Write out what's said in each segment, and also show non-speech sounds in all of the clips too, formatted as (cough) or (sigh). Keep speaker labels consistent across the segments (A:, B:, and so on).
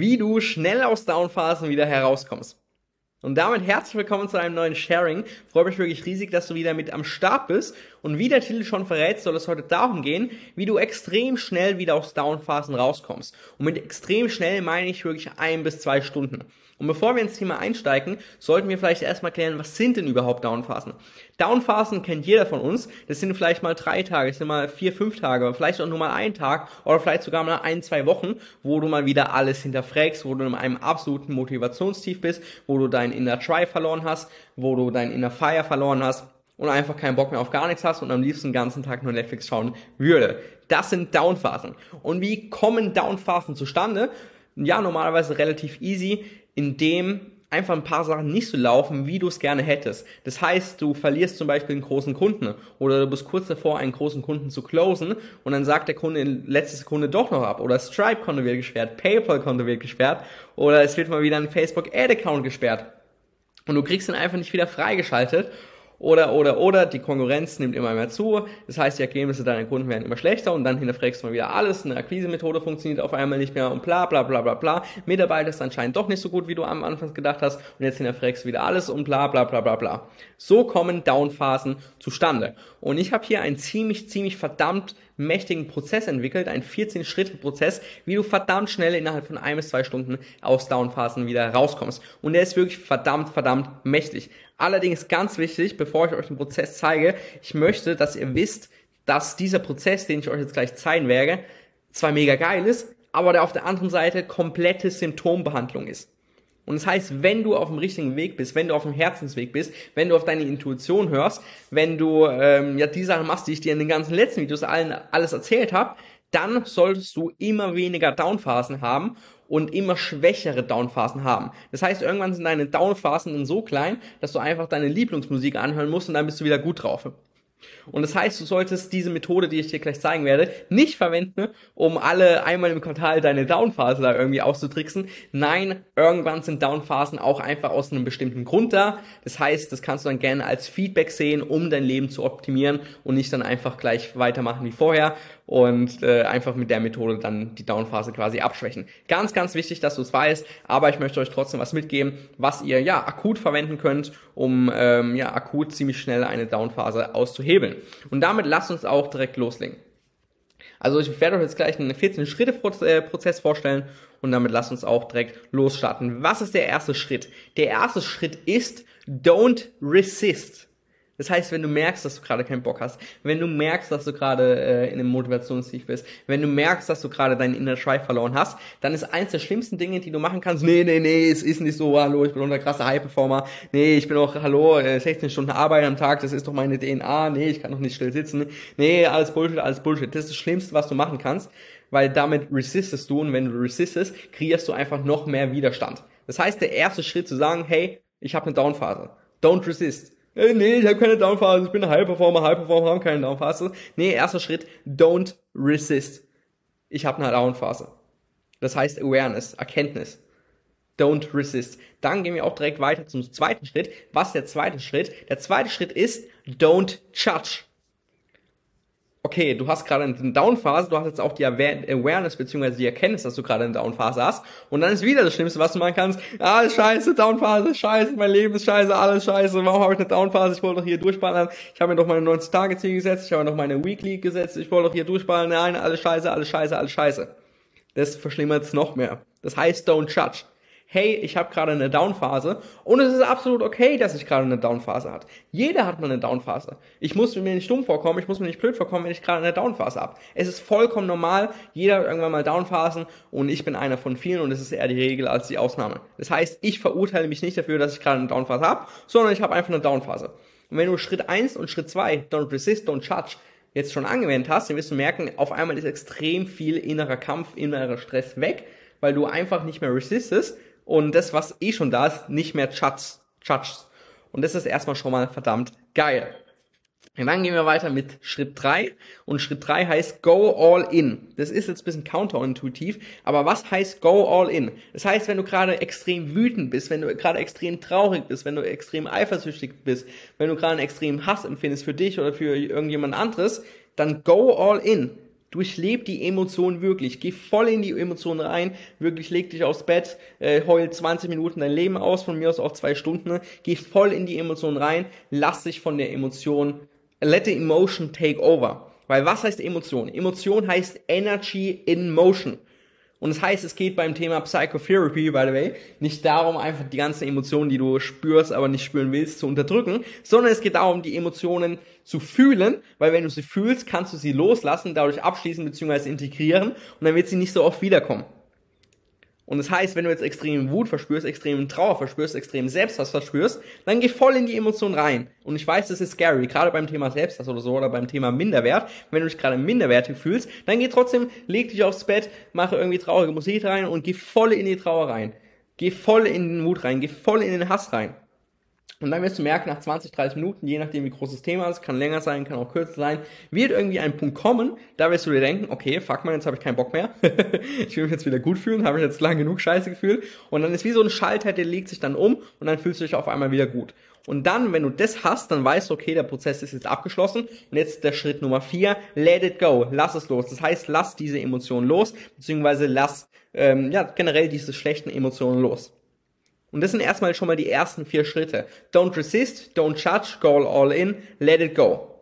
A: wie du schnell aus Downphasen wieder herauskommst. Und damit herzlich willkommen zu einem neuen Sharing. Freue mich wirklich riesig, dass du wieder mit am Start bist. Und wie der Titel schon verrät, soll es heute darum gehen, wie du extrem schnell wieder aus Downphasen rauskommst. Und mit extrem schnell meine ich wirklich ein bis zwei Stunden. Und bevor wir ins Thema einsteigen, sollten wir vielleicht erstmal klären, was sind denn überhaupt Downphasen? Downphasen kennt jeder von uns. Das sind vielleicht mal drei Tage, das sind mal vier, fünf Tage, vielleicht auch nur mal ein Tag oder vielleicht sogar mal ein, zwei Wochen, wo du mal wieder alles hinterfragst, wo du in einem absoluten Motivationstief bist, wo du deinen Inner Try verloren hast, wo du deinen Inner Fire verloren hast und einfach keinen Bock mehr auf gar nichts hast und am liebsten den ganzen Tag nur Netflix schauen würde. Das sind Downphasen. Und wie kommen Downphasen zustande? Ja, normalerweise relativ easy indem einfach ein paar Sachen nicht so laufen, wie du es gerne hättest. Das heißt, du verlierst zum Beispiel einen großen Kunden oder du bist kurz davor, einen großen Kunden zu closen und dann sagt der Kunde in letzter Sekunde doch noch ab oder Stripe-Konto wird gesperrt, PayPal-Konto wird gesperrt oder es wird mal wieder ein Facebook-Ad-Account gesperrt und du kriegst ihn einfach nicht wieder freigeschaltet oder, oder, oder, die Konkurrenz nimmt immer mehr zu. Das heißt, die Ergebnisse deiner Kunden werden immer schlechter und dann hinterfragst du mal wieder alles. Eine Akquise-Methode funktioniert auf einmal nicht mehr und bla, bla, bla, bla, bla. Mitarbeiter ist anscheinend doch nicht so gut, wie du am Anfang gedacht hast und jetzt hinterfragst du wieder alles und bla, bla, bla, bla, bla. So kommen Downphasen zustande. Und ich habe hier einen ziemlich, ziemlich verdammt mächtigen Prozess entwickelt, einen 14-Schritte-Prozess, wie du verdammt schnell innerhalb von ein bis zwei Stunden aus Downphasen wieder rauskommst. Und der ist wirklich verdammt, verdammt mächtig. Allerdings ganz wichtig, bevor ich euch den Prozess zeige, ich möchte, dass ihr wisst, dass dieser Prozess, den ich euch jetzt gleich zeigen werde, zwar mega geil ist, aber der auf der anderen Seite komplette Symptombehandlung ist. Und das heißt, wenn du auf dem richtigen Weg bist, wenn du auf dem Herzensweg bist, wenn du auf deine Intuition hörst, wenn du ähm, ja die Sachen machst, die ich dir in den ganzen letzten Videos allen alles erzählt habe, dann solltest du immer weniger Downphasen haben und immer schwächere Downphasen haben. Das heißt, irgendwann sind deine Downphasen dann so klein, dass du einfach deine Lieblingsmusik anhören musst und dann bist du wieder gut drauf. Und das heißt, du solltest diese Methode, die ich dir gleich zeigen werde, nicht verwenden, um alle einmal im Quartal deine Downphase da irgendwie auszutricksen. Nein, irgendwann sind Downphasen auch einfach aus einem bestimmten Grund da. Das heißt, das kannst du dann gerne als Feedback sehen, um dein Leben zu optimieren und nicht dann einfach gleich weitermachen wie vorher und äh, einfach mit der Methode dann die Downphase quasi abschwächen. Ganz, ganz wichtig, dass du es weißt, aber ich möchte euch trotzdem was mitgeben, was ihr ja akut verwenden könnt, um ähm, ja akut ziemlich schnell eine Downphase auszuhebeln. Und damit lasst uns auch direkt loslegen. Also ich werde euch jetzt gleich einen 14-Schritte-Prozess vorstellen und damit lasst uns auch direkt losstarten. Was ist der erste Schritt? Der erste Schritt ist Don't Resist. Das heißt, wenn du merkst, dass du gerade keinen Bock hast, wenn du merkst, dass du gerade äh, in einem Motivationstief bist, wenn du merkst, dass du gerade deinen Inner Drive verloren hast, dann ist eins der schlimmsten Dinge, die du machen kannst, nee, nee, nee, es ist nicht so, hallo, ich bin unter krasser High-Performer, nee, ich bin auch, hallo, 16 äh, Stunden Arbeit am Tag, das ist doch meine DNA, nee, ich kann doch nicht still sitzen, nee, alles Bullshit, alles Bullshit. Das ist das Schlimmste, was du machen kannst, weil damit resistest du und wenn du resistest, kreierst du einfach noch mehr Widerstand. Das heißt, der erste Schritt zu sagen, hey, ich habe eine Downphase. Don't resist äh, nee, ich habe keine Downphase, ich bin ein High-Performer, High-Performer haben keine Downphase. Nee, erster Schritt, don't resist. Ich habe eine Downphase. Das heißt Awareness, Erkenntnis. Don't resist. Dann gehen wir auch direkt weiter zum zweiten Schritt. Was ist der zweite Schritt? Der zweite Schritt ist don't judge okay, du hast gerade eine Downphase, du hast jetzt auch die Awareness bzw. die Erkenntnis, dass du gerade eine Downphase hast. Und dann ist wieder das Schlimmste, was du machen kannst, ah, scheiße, Downphase, scheiße, mein Leben ist scheiße, alles scheiße, warum habe ich eine Downphase, ich wollte doch hier durchballern, ich habe mir doch meine 90-Tage-Ziel gesetzt, ich habe mir doch meine Weekly gesetzt, ich wollte doch hier durchballern, nein, alles scheiße, alles scheiße, alles scheiße. Das verschlimmert es noch mehr. Das heißt, don't judge hey, ich habe gerade eine Downphase und es ist absolut okay, dass ich gerade eine Downphase hat. Jeder hat mal eine Downphase. Ich muss mir nicht dumm vorkommen, ich muss mir nicht blöd vorkommen, wenn ich gerade eine Downphase habe. Es ist vollkommen normal, jeder hat irgendwann mal Downphasen und ich bin einer von vielen und es ist eher die Regel als die Ausnahme. Das heißt, ich verurteile mich nicht dafür, dass ich gerade eine Downphase habe, sondern ich habe einfach eine Downphase. Und wenn du Schritt 1 und Schritt 2, don't resist, don't judge, jetzt schon angewendet hast, dann wirst du merken, auf einmal ist extrem viel innerer Kampf, innerer Stress weg, weil du einfach nicht mehr resistest, und das, was eh schon da ist, nicht mehr judgst. judgst. Und das ist erstmal schon mal verdammt geil. Und dann gehen wir weiter mit Schritt drei Und Schritt drei heißt Go All In. Das ist jetzt ein bisschen counterintuitiv, aber was heißt Go All In? Das heißt, wenn du gerade extrem wütend bist, wenn du gerade extrem traurig bist, wenn du extrem eifersüchtig bist, wenn du gerade einen extremen Hass empfindest für dich oder für irgendjemand anderes, dann Go All In. Durchleb die Emotionen wirklich. Geh voll in die Emotionen rein. Wirklich leg dich aufs Bett, äh, heul 20 Minuten dein Leben aus, von mir aus auch zwei Stunden. Ne? Geh voll in die Emotionen rein. Lass dich von der Emotion, let the emotion take over. Weil was heißt Emotion? Emotion heißt Energy in Motion. Und das heißt, es geht beim Thema Psychotherapy, by the way, nicht darum, einfach die ganzen Emotionen, die du spürst, aber nicht spüren willst, zu unterdrücken, sondern es geht darum, die Emotionen zu fühlen, weil wenn du sie fühlst, kannst du sie loslassen, dadurch abschließen bzw. integrieren und dann wird sie nicht so oft wiederkommen. Und das heißt, wenn du jetzt extrem Wut verspürst, extrem Trauer verspürst, extrem Selbsthass verspürst, dann geh voll in die Emotion rein. Und ich weiß, das ist scary, gerade beim Thema Selbsthass oder so oder beim Thema Minderwert. Wenn du dich gerade minderwertig fühlst, dann geh trotzdem, leg dich aufs Bett, mache irgendwie traurige Musik rein und geh voll in die Trauer rein. Geh voll in den Wut rein, geh voll in den Hass rein. Und dann wirst du merken, nach 20, 30 Minuten, je nachdem wie groß das Thema ist, kann länger sein, kann auch kürzer sein, wird irgendwie ein Punkt kommen, da wirst du dir denken, okay, fuck mal, jetzt habe ich keinen Bock mehr. (laughs) ich will mich jetzt wieder gut fühlen, habe ich jetzt lang genug Scheiße gefühlt. Und dann ist wie so ein Schalter, der legt sich dann um und dann fühlst du dich auf einmal wieder gut. Und dann, wenn du das hast, dann weißt du, okay, der Prozess ist jetzt abgeschlossen. Und jetzt der Schritt Nummer vier, let it go, lass es los. Das heißt, lass diese Emotionen los, beziehungsweise lass ähm, ja generell diese schlechten Emotionen los. Und das sind erstmal schon mal die ersten vier Schritte. Don't resist, don't judge, go all in, let it go.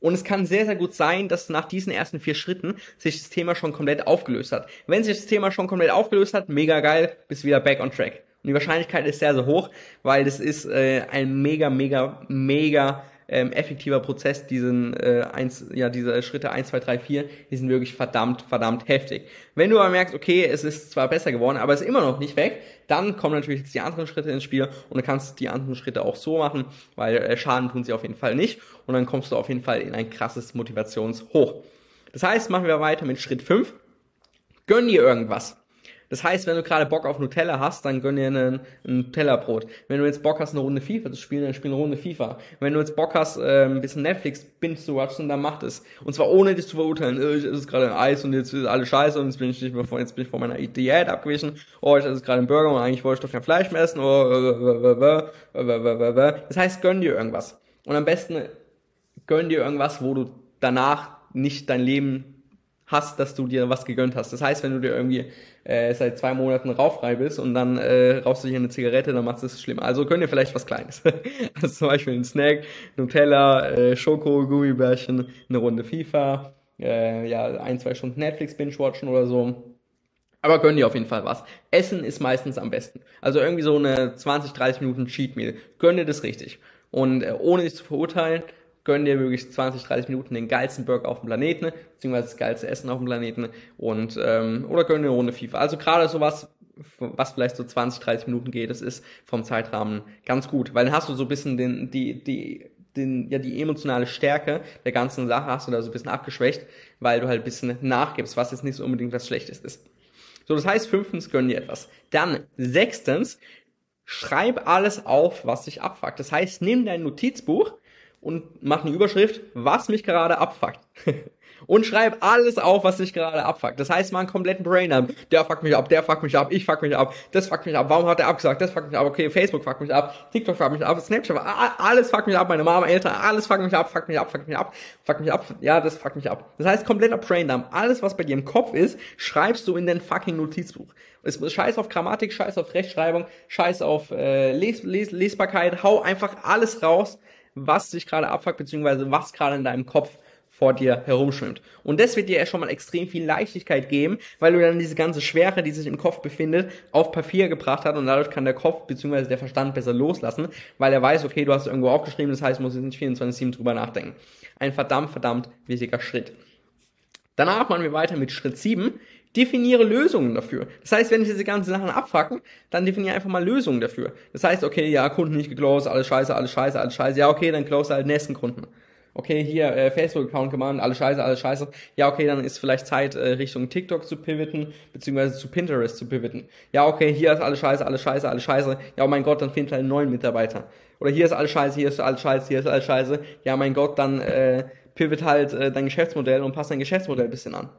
A: Und es kann sehr, sehr gut sein, dass nach diesen ersten vier Schritten sich das Thema schon komplett aufgelöst hat. Wenn sich das Thema schon komplett aufgelöst hat, mega geil, bist wieder back on track. Und die Wahrscheinlichkeit ist sehr, sehr hoch, weil das ist äh, ein mega, mega, mega ähm, effektiver Prozess, diesen äh, eins, ja, diese Schritte 1, 2, 3, 4, die sind wirklich verdammt, verdammt heftig. Wenn du aber merkst, okay, es ist zwar besser geworden, aber es ist immer noch nicht weg, dann kommen natürlich jetzt die anderen Schritte ins Spiel und du kannst die anderen Schritte auch so machen, weil äh, Schaden tun sie auf jeden Fall nicht und dann kommst du auf jeden Fall in ein krasses Motivationshoch. Das heißt, machen wir weiter mit Schritt 5. Gönn dir irgendwas. Das heißt, wenn du gerade Bock auf Nutella hast, dann gönn dir ein Nutella-Brot. Wenn du jetzt Bock hast, eine Runde FIFA zu spielen, dann spiel eine Runde FIFA. Wenn du jetzt Bock hast, äh, ein bisschen Netflix binge zu watchen, dann mach das. Und zwar ohne dich zu verurteilen. Äh, ich esse gerade ein Eis und jetzt ist alles scheiße und jetzt bin ich nicht mehr vor, jetzt bin ich vor meiner Diät abgewichen. Oh, ich esse gerade einen Burger und eigentlich wollte ich doch kein Fleisch mehr essen. Oh, das heißt, gönn dir irgendwas. Und am besten gönn dir irgendwas, wo du danach nicht dein Leben hast, dass du dir was gegönnt hast. Das heißt, wenn du dir irgendwie äh, seit zwei Monaten rauchfrei bist und dann äh, rauchst du dir eine Zigarette, dann macht es schlimm. Also könnt ihr vielleicht was Kleines. (laughs) also zum Beispiel ein Snack, Nutella, äh, Schoko, Gummibärchen, eine Runde FIFA, äh, ja, ein, zwei Stunden Netflix binge-watchen oder so. Aber gönn dir auf jeden Fall was. Essen ist meistens am besten. Also irgendwie so eine 20, 30 Minuten Cheat Meal. Gönn dir das richtig. Und äh, ohne dich zu verurteilen, gönn dir wirklich 20, 30 Minuten den geilsten Burger auf dem Planeten, beziehungsweise das geilste Essen auf dem Planeten und ähm, oder gönn dir eine Runde FIFA. Also gerade sowas, was vielleicht so 20, 30 Minuten geht, das ist vom Zeitrahmen ganz gut, weil dann hast du so ein bisschen den, die, die, den, ja, die emotionale Stärke der ganzen Sache hast du da so ein bisschen abgeschwächt, weil du halt ein bisschen nachgibst, was jetzt nicht so unbedingt was Schlechtes ist. So, das heißt, fünftens gönn dir etwas. Dann, sechstens, schreib alles auf, was dich abfuckt. Das heißt, nimm dein Notizbuch, und mach eine Überschrift, was mich gerade abfuckt. und schreib alles auf, was dich gerade abfuckt. Das heißt, mal einen kompletten Brain Der fuckt mich ab, der fuckt mich ab, ich fuck mich ab, das fuckt mich ab, warum hat er abgesagt, das fuckt mich ab, okay, Facebook fuckt mich ab, TikTok fuckt mich ab, Snapchat, alles fuckt mich ab, meine Mama, Eltern, alles fuckt mich ab, fuckt mich ab, fuckt mich ab, fuckt mich ab, ja, das fuckt mich ab. Das heißt, kompletter Braindump. Alles, was bei dir im Kopf ist, schreibst du in dein fucking Notizbuch. Scheiß auf Grammatik, scheiß auf Rechtschreibung, scheiß auf äh, Les, Les, Lesbarkeit, hau einfach alles raus, was dich gerade abfuckt, beziehungsweise was gerade in deinem Kopf vor dir herumschwimmt. Und das wird dir ja schon mal extrem viel Leichtigkeit geben, weil du dann diese ganze Schwere, die sich im Kopf befindet, auf Papier gebracht hast und dadurch kann der Kopf bzw. der Verstand besser loslassen, weil er weiß, okay, du hast irgendwo aufgeschrieben, das heißt, du musst jetzt nicht 24-7 drüber nachdenken. Ein verdammt, verdammt wichtiger Schritt. Danach machen wir weiter mit Schritt 7. Definiere Lösungen dafür. Das heißt, wenn ich diese ganzen Sachen abfacken, dann definiere einfach mal Lösungen dafür. Das heißt, okay, ja, Kunden nicht geclosed, alles scheiße, alles scheiße, alles scheiße. Ja, okay, dann close halt nächsten Kunden. Okay, hier äh, Facebook-Account gemacht, alles scheiße, alles scheiße. Ja, okay, dann ist vielleicht Zeit, äh, Richtung TikTok zu pivoten, beziehungsweise zu Pinterest zu pivoten. Ja, okay, hier ist alles scheiße, alles scheiße, alles scheiße. Ja, oh mein Gott, dann findet halt einen neuen Mitarbeiter. Oder hier ist alles scheiße, hier ist alles scheiße, hier ist alles scheiße. Ja, mein Gott, dann äh, pivot halt äh, dein Geschäftsmodell und passt dein Geschäftsmodell bisschen an.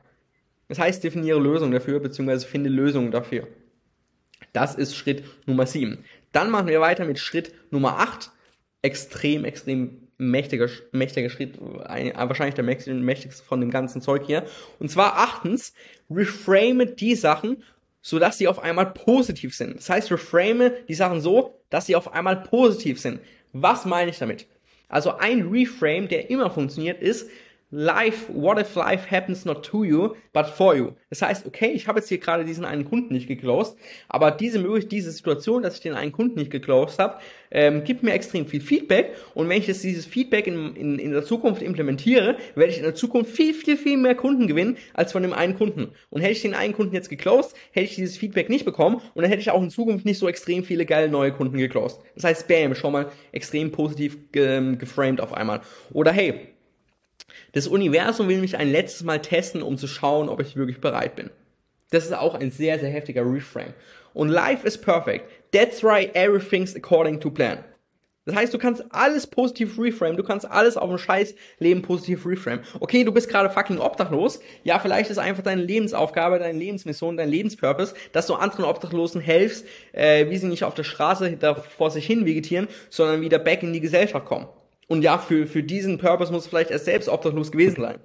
A: Das heißt, definiere Lösungen dafür, beziehungsweise finde Lösungen dafür. Das ist Schritt Nummer 7. Dann machen wir weiter mit Schritt Nummer 8. Extrem, extrem mächtiger, mächtiger Schritt, ein, wahrscheinlich der mächtigste von dem ganzen Zeug hier. Und zwar achtens, reframe die Sachen, so dass sie auf einmal positiv sind. Das heißt, reframe die Sachen so, dass sie auf einmal positiv sind. Was meine ich damit? Also ein Reframe, der immer funktioniert, ist, Life, what if life happens not to you, but for you? Das heißt, okay, ich habe jetzt hier gerade diesen einen Kunden nicht geclosed, aber diese möglich, diese Situation, dass ich den einen Kunden nicht geclosed habe, ähm, gibt mir extrem viel Feedback und wenn ich jetzt dieses Feedback in, in, in der Zukunft implementiere, werde ich in der Zukunft viel, viel, viel mehr Kunden gewinnen als von dem einen Kunden. Und hätte ich den einen Kunden jetzt geclosed, hätte ich dieses Feedback nicht bekommen und dann hätte ich auch in Zukunft nicht so extrem viele geile neue Kunden geclosed. Das heißt, bam, schon mal extrem positiv ge geframed auf einmal. Oder hey, das Universum will mich ein letztes Mal testen, um zu schauen, ob ich wirklich bereit bin. Das ist auch ein sehr, sehr heftiger Reframe. Und life is perfect. That's right, everything's according to plan. Das heißt, du kannst alles positiv reframe, du kannst alles auf ein scheiß Leben positiv reframe. Okay, du bist gerade fucking obdachlos. Ja, vielleicht ist einfach deine Lebensaufgabe, deine Lebensmission, dein Lebenspurpose, dass du anderen Obdachlosen helfst, äh, wie sie nicht auf der Straße da vor sich hin vegetieren, sondern wieder back in die Gesellschaft kommen. Und ja, für, für diesen Purpose muss vielleicht erst selbst obdachlos gewesen sein.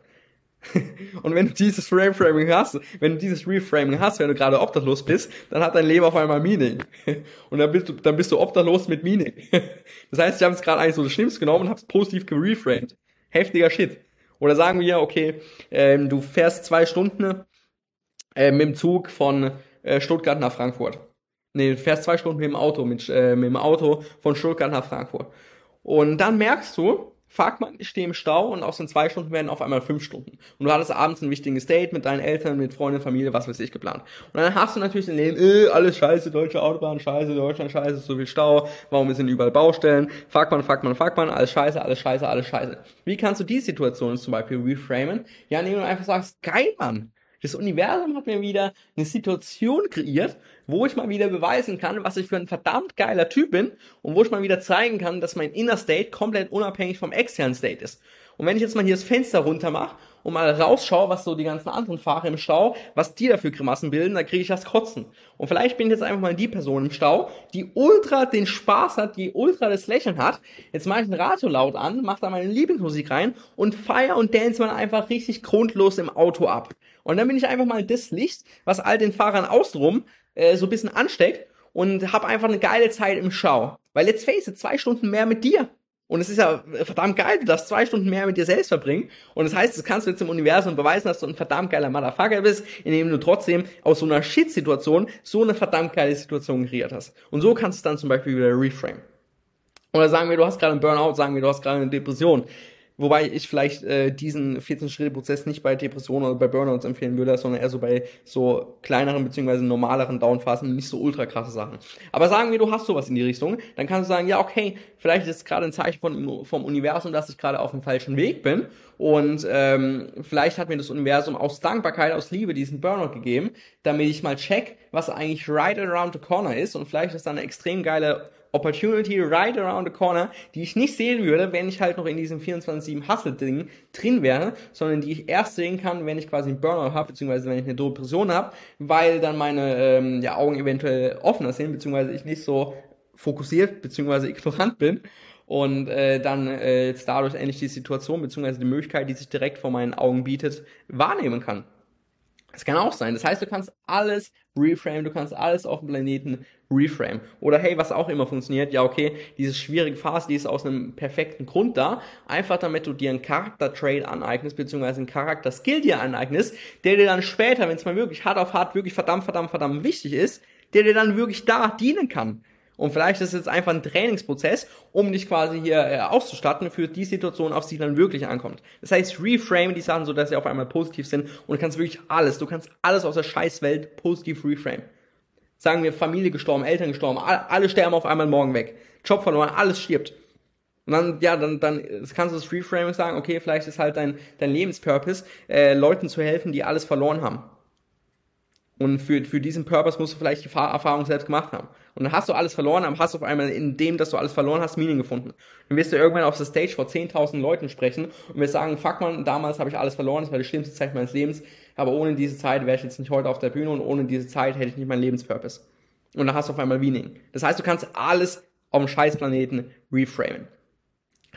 A: (laughs) Und wenn du dieses Reframing hast, wenn du dieses Reframing hast, wenn du gerade obdachlos bist, dann hat dein Leben auf einmal Meaning. (laughs) Und dann bist du, dann bist du obdachlos mit Meaning. (laughs) Das heißt, ich habe es gerade eigentlich so das Schlimmste genommen und habe es positiv gereframed. Heftiger Shit. Oder sagen wir, okay, ähm, du fährst zwei Stunden äh, mit dem Zug von äh, Stuttgart nach Frankfurt. Nee, du fährst zwei Stunden mit dem Auto, mit, äh, mit dem Auto von Stuttgart nach Frankfurt. Und dann merkst du, fuck man, ich stehe im Stau und aus den zwei Stunden werden auf einmal fünf Stunden. Und du hattest abends ein wichtiges Date mit deinen Eltern, mit Freunden, Familie, was weiß ich, geplant. Und dann hast du natürlich den Leben, äh, alles scheiße, deutsche Autobahn, scheiße, Deutschland, scheiße, so viel Stau, warum sind überall Baustellen, fuck man, fuck man, fuck man, alles scheiße, alles scheiße, alles scheiße. Wie kannst du die Situation zum Beispiel reframen? Ja, indem du einfach sagst, geil, Mann, das Universum hat mir wieder eine Situation kreiert, wo ich mal wieder beweisen kann, was ich für ein verdammt geiler Typ bin und wo ich mal wieder zeigen kann, dass mein Inner State komplett unabhängig vom externen State ist. Und wenn ich jetzt mal hier das Fenster runter mache und mal rausschaue, was so die ganzen anderen Fahrer im Stau, was die dafür Grimassen bilden, dann kriege ich das Kotzen. Und vielleicht bin ich jetzt einfach mal die Person im Stau, die ultra den Spaß hat, die ultra das Lächeln hat. Jetzt mache ich ein Radio laut an, mache da meine Lieblingsmusik rein und feier und dance mal einfach richtig grundlos im Auto ab. Und dann bin ich einfach mal das Licht, was all den Fahrern außenrum äh, so ein bisschen ansteckt und habe einfach eine geile Zeit im Schau. Weil let's face it, zwei Stunden mehr mit dir. Und es ist ja verdammt geil, du darfst zwei Stunden mehr mit dir selbst verbringen. Und das heißt, das kannst du jetzt im Universum beweisen, dass du ein verdammt geiler Motherfucker bist, indem du trotzdem aus so einer Shit-Situation so eine verdammt geile Situation kreiert hast. Und so kannst du es dann zum Beispiel wieder reframe. Oder sagen wir, du hast gerade einen Burnout, sagen wir, du hast gerade eine Depression. Wobei ich vielleicht äh, diesen 14-Schritte-Prozess nicht bei Depressionen oder bei Burnouts empfehlen würde, sondern eher so bei so kleineren beziehungsweise normaleren Downphasen, nicht so ultra krasse Sachen. Aber sagen wir, du hast sowas in die Richtung, dann kannst du sagen, ja, okay, vielleicht ist es gerade ein Zeichen von, vom Universum, dass ich gerade auf dem falschen Weg bin und ähm, vielleicht hat mir das Universum aus Dankbarkeit, aus Liebe diesen Burnout gegeben, damit ich mal check, was eigentlich right around the corner ist und vielleicht ist da eine extrem geile Opportunity right around the corner, die ich nicht sehen würde, wenn ich halt noch in diesem 24-7 Hustle-Ding drin wäre, sondern die ich erst sehen kann, wenn ich quasi einen Burnout habe, beziehungsweise wenn ich eine Depression habe, weil dann meine ähm, ja, Augen eventuell offener sind, beziehungsweise ich nicht so fokussiert, beziehungsweise ignorant bin und äh, dann äh, jetzt dadurch endlich die Situation, beziehungsweise die Möglichkeit, die sich direkt vor meinen Augen bietet, wahrnehmen kann. Das kann auch sein. Das heißt, du kannst alles reframe, du kannst alles auf dem Planeten reframe. Oder hey, was auch immer funktioniert, ja okay, diese schwierige Phase, die ist aus einem perfekten Grund da, einfach damit du dir einen Charakter-Trade aneignest, beziehungsweise einen Charakter-Skill dir aneignest, der dir dann später, wenn es mal wirklich hart auf hart, wirklich verdammt, verdammt, verdammt wichtig ist, der dir dann wirklich da dienen kann. Und vielleicht ist es jetzt einfach ein Trainingsprozess, um dich quasi hier äh, auszustatten für die Situation, auf die dann wirklich ankommt. Das heißt, reframe die Sachen so, dass sie auf einmal positiv sind und du kannst wirklich alles, du kannst alles aus der Scheißwelt positiv reframe. Sagen wir Familie gestorben, Eltern gestorben, alle, sterben auf einmal morgen weg. Job verloren, alles stirbt. Und dann, ja, dann, dann kannst du das Reframing sagen, okay, vielleicht ist halt dein, dein Lebenspurpose, äh, Leuten zu helfen, die alles verloren haben. Und für, für diesen Purpose musst du vielleicht die Erfahrung selbst gemacht haben. Und dann hast du alles verloren, aber hast auf einmal in dem, dass du alles verloren hast, Meaning gefunden. Dann wirst du irgendwann auf der Stage vor 10.000 Leuten sprechen und wirst sagen, fuck man, damals habe ich alles verloren, das war die schlimmste Zeit meines Lebens, aber ohne diese Zeit wäre ich jetzt nicht heute auf der Bühne und ohne diese Zeit hätte ich nicht meinen Lebenspurpose. Und dann hast du auf einmal Meaning. Das heißt, du kannst alles auf dem Scheißplaneten reframen.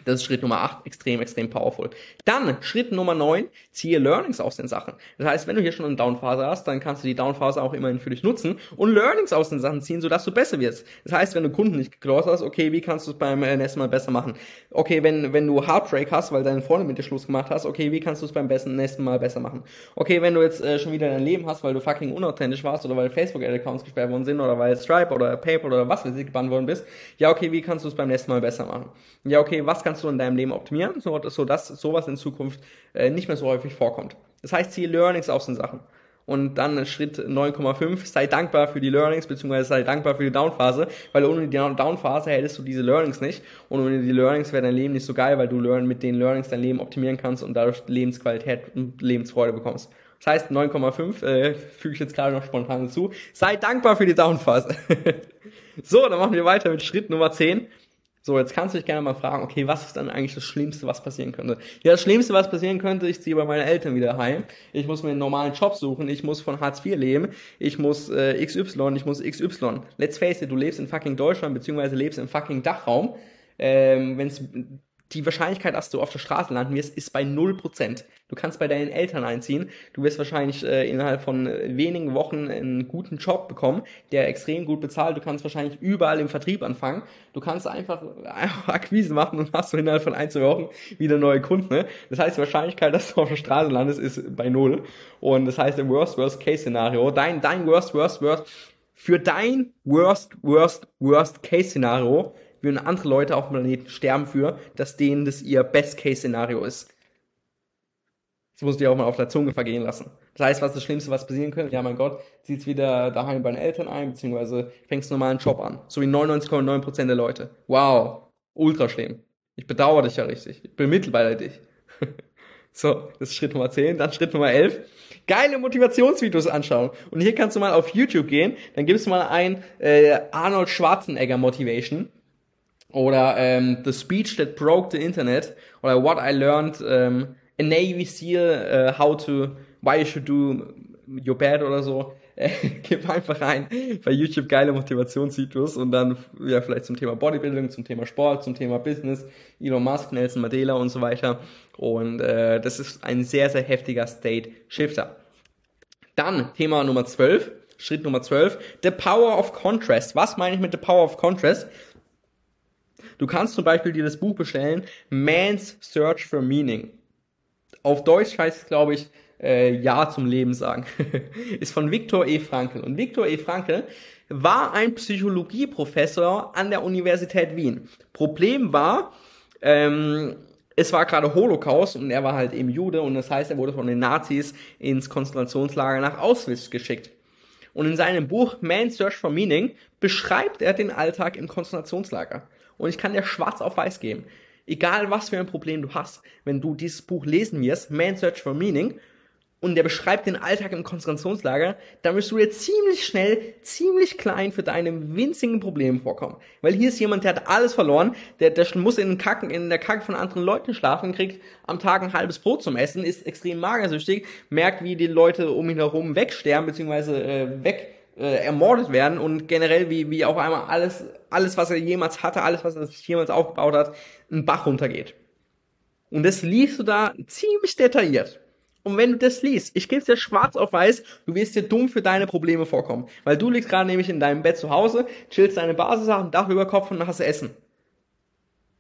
A: Das ist Schritt Nummer 8, extrem, extrem powerful. Dann Schritt Nummer 9, ziehe Learnings aus den Sachen. Das heißt, wenn du hier schon eine Downphase hast, dann kannst du die Downphase auch immerhin für dich nutzen und Learnings aus den Sachen ziehen, sodass du besser wirst. Das heißt, wenn du Kunden nicht geclosed hast, okay, wie kannst du es beim äh, nächsten Mal besser machen? Okay, wenn, wenn du Heartbreak hast, weil deine Freundin mit dir Schluss gemacht hast, okay, wie kannst du es beim besten nächsten Mal besser machen? Okay, wenn du jetzt äh, schon wieder dein Leben hast, weil du fucking unauthentisch warst oder weil Facebook-Accounts gesperrt worden sind oder weil Stripe oder PayPal oder was weiß ich gebannt worden bist, ja, okay, wie kannst du es beim nächsten Mal besser machen? Ja, okay, was kannst du in deinem Leben optimieren, so, dass sowas in Zukunft äh, nicht mehr so häufig vorkommt. Das heißt, ziehe Learnings aus den Sachen. Und dann Schritt 9,5, sei dankbar für die Learnings, beziehungsweise sei dankbar für die Downphase, weil ohne die Downphase hättest du diese Learnings nicht. Und ohne die Learnings wäre dein Leben nicht so geil, weil du mit den Learnings dein Leben optimieren kannst und dadurch Lebensqualität und Lebensfreude bekommst. Das heißt, 9,5 äh, füge ich jetzt gerade noch spontan hinzu. Sei dankbar für die Downphase. (laughs) so, dann machen wir weiter mit Schritt Nummer 10. So, jetzt kannst du dich gerne mal fragen, okay, was ist dann eigentlich das Schlimmste, was passieren könnte? Ja, das Schlimmste, was passieren könnte, ich ziehe bei meinen Eltern wieder heim, ich muss mir einen normalen Job suchen, ich muss von Hartz IV leben, ich muss äh, XY, ich muss XY. Let's face it, du lebst in fucking Deutschland, beziehungsweise lebst im fucking Dachraum. Ähm, wenn's die Wahrscheinlichkeit, dass du auf der Straße landen wirst, ist bei 0%. Du kannst bei deinen Eltern einziehen. Du wirst wahrscheinlich äh, innerhalb von äh, wenigen Wochen einen guten Job bekommen, der extrem gut bezahlt. Du kannst wahrscheinlich überall im Vertrieb anfangen. Du kannst einfach, einfach (laughs) Akquise machen und hast du innerhalb von ein, zwei Wochen wieder neue Kunden. Ne? Das heißt, die Wahrscheinlichkeit, dass du auf der Straße landest, ist bei null. Und das heißt, im Worst, Worst Case Szenario, dein, dein Worst, Worst, Worst, für dein Worst, Worst, Worst Case Szenario würden andere Leute auf dem Planeten sterben für, dass denen das ihr Best-Case-Szenario ist. Das musst du dir auch mal auf der Zunge vergehen lassen. Das heißt, was ist das Schlimmste, was passieren könnte? Ja, mein Gott, ziehst wieder daheim bei den Eltern ein, beziehungsweise fängst einen normalen Job an. So wie 99,9% der Leute. Wow, ultra schlimm. Ich bedauere dich ja richtig. Ich bemitleide dich. (laughs) so, das ist Schritt Nummer 10. Dann Schritt Nummer 11. Geile Motivationsvideos anschauen. Und hier kannst du mal auf YouTube gehen, dann gibst du mal ein äh, Arnold Schwarzenegger Motivation oder ähm, The Speech That Broke the Internet oder What I Learned ähm, a Navy SEAL uh, How to Why You Should Do Your Bad oder so. Äh, (laughs) gib einfach rein bei YouTube geile Motivationsvideos und dann ja vielleicht zum Thema Bodybuilding, zum Thema Sport, zum Thema Business, Elon Musk, Nelson Mandela und so weiter. Und äh, das ist ein sehr, sehr heftiger State Shifter. Dann Thema Nummer 12, Schritt Nummer 12, The Power of Contrast. Was meine ich mit The Power of Contrast? Du kannst zum Beispiel dir das Buch bestellen, Man's Search for Meaning. Auf Deutsch heißt es, glaube ich, äh, Ja zum Leben sagen. (laughs) ist von Viktor E. Frankl. Und Viktor E. Frankl war ein Psychologieprofessor an der Universität Wien. Problem war, ähm, es war gerade Holocaust und er war halt eben Jude und das heißt, er wurde von den Nazis ins Konzentrationslager nach Auschwitz geschickt. Und in seinem Buch Man's Search for Meaning beschreibt er den Alltag im Konzentrationslager und ich kann dir schwarz auf weiß geben. Egal was für ein Problem du hast, wenn du dieses Buch lesen wirst, Man Search for Meaning, und der beschreibt den Alltag im Konzentrationslager, dann wirst du dir ziemlich schnell, ziemlich klein für deine winzigen Probleme vorkommen. Weil hier ist jemand, der hat alles verloren, der, der muss in, den Kacken, in der Kacke von anderen Leuten schlafen, kriegt am Tag ein halbes Brot zum Essen, ist extrem magersüchtig, merkt, wie die Leute um ihn herum wegsterben, beziehungsweise äh, weg äh, ermordet werden und generell wie, wie auf einmal alles, alles, was er jemals hatte, alles, was er sich jemals aufgebaut hat, einen Bach runtergeht. Und das liest du da ziemlich detailliert. Und wenn du das liest, ich gebe es dir schwarz auf weiß, du wirst dir dumm für deine Probleme vorkommen. Weil du liegst gerade nämlich in deinem Bett zu Hause, chillst deine Basissachen, Dach über Kopf und hast Essen.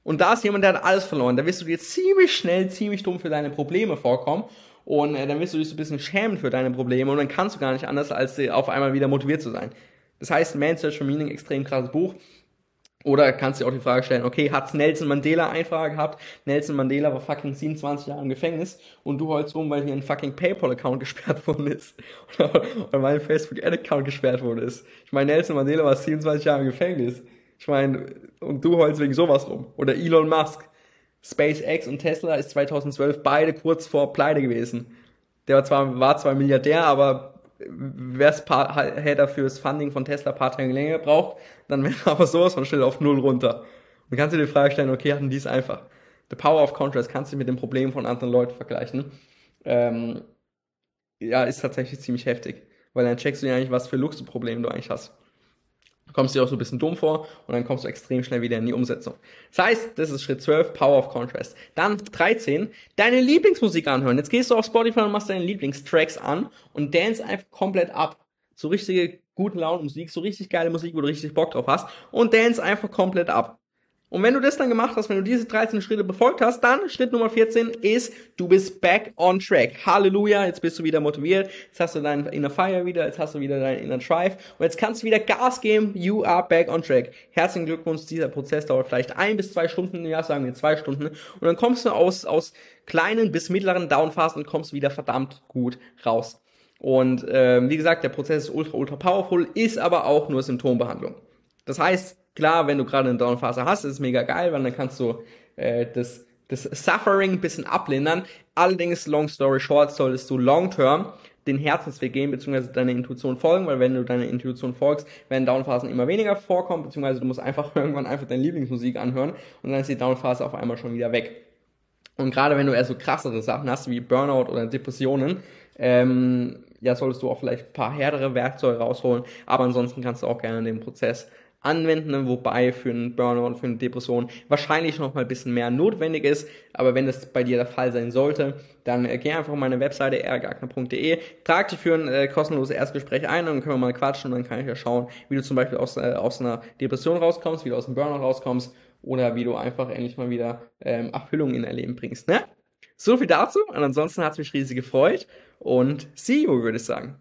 A: Und da ist jemand, der hat alles verloren. Da wirst du dir ziemlich schnell, ziemlich dumm für deine Probleme vorkommen und äh, dann wirst du dich so ein bisschen schämen für deine Probleme und dann kannst du gar nicht anders, als äh, auf einmal wieder motiviert zu sein. Das heißt, Man Search for Meaning, extrem krasses Buch. Oder kannst du dir auch die Frage stellen, okay, hat Nelson Mandela Einfache gehabt? Nelson Mandela war fucking 27 Jahre im Gefängnis und du holst rum, weil hier ein fucking PayPal-Account (laughs) gesperrt worden ist. Oder, (laughs) oder weil ein Facebook-Ad-Account gesperrt worden ist. Ich meine, Nelson Mandela war 27 Jahre im Gefängnis. Ich meine, und du holst wegen sowas rum. Oder Elon Musk. SpaceX und Tesla ist 2012 beide kurz vor Pleite gewesen. Der war zwar, war zwar Milliardär, aber hätte für das Funding von Tesla ein paar Tage länger gebraucht, dann wäre (laughs) aber sowas von schnell auf Null runter. Und kannst du dir die Frage stellen, okay, hatten die es einfach. The Power of Contrast kannst du mit dem Problem von anderen Leuten vergleichen. Ähm, ja, ist tatsächlich ziemlich heftig. Weil dann checkst du ja eigentlich, was für Luxusprobleme du eigentlich hast. Kommst dir auch so ein bisschen dumm vor und dann kommst du extrem schnell wieder in die Umsetzung. Das heißt, das ist Schritt 12, Power of Contrast. Dann 13, deine Lieblingsmusik anhören. Jetzt gehst du auf Spotify und machst deine Lieblingstracks an und dance einfach komplett ab. So richtige guten Laune Musik, so richtig geile Musik, wo du richtig Bock drauf hast und dance einfach komplett ab. Und wenn du das dann gemacht hast, wenn du diese 13 Schritte befolgt hast, dann Schritt Nummer 14 ist, du bist back on track. Halleluja, jetzt bist du wieder motiviert, jetzt hast du deinen Inner Fire wieder, jetzt hast du wieder deinen Inner Drive und jetzt kannst du wieder Gas geben, you are back on track. Herzlichen Glückwunsch, dieser Prozess dauert vielleicht ein bis zwei Stunden, ja, sagen wir zwei Stunden und dann kommst du aus, aus kleinen bis mittleren Downphasen und kommst wieder verdammt gut raus. Und ähm, wie gesagt, der Prozess ist ultra, ultra powerful, ist aber auch nur Symptombehandlung. Das heißt, Klar, wenn du gerade eine Downphase hast, ist es mega geil, weil dann kannst du äh, das, das Suffering ein bisschen ablindern. Allerdings, long story short, solltest du long term den Herzensweg gehen, beziehungsweise deiner Intuition folgen, weil wenn du deiner Intuition folgst, werden Downphasen immer weniger vorkommen, beziehungsweise du musst einfach (laughs) irgendwann einfach deine Lieblingsmusik anhören und dann ist die Downphase auf einmal schon wieder weg. Und gerade wenn du eher so krassere Sachen hast, wie Burnout oder Depressionen, ähm, ja, solltest du auch vielleicht ein paar härtere Werkzeuge rausholen, aber ansonsten kannst du auch gerne den Prozess anwenden, wobei für einen Burnout, für eine Depression wahrscheinlich noch mal ein bisschen mehr notwendig ist. Aber wenn das bei dir der Fall sein sollte, dann äh, geh einfach auf meine Webseite rgagner.de, trag dich für ein äh, kostenloses Erstgespräch ein und dann können wir mal quatschen und dann kann ich ja schauen, wie du zum Beispiel aus, äh, aus einer Depression rauskommst, wie du aus dem Burnout rauskommst oder wie du einfach endlich mal wieder ähm, Abfüllung in dein Leben bringst. Ne? So viel dazu und ansonsten hat es mich riesig gefreut und see you, würde ich sagen.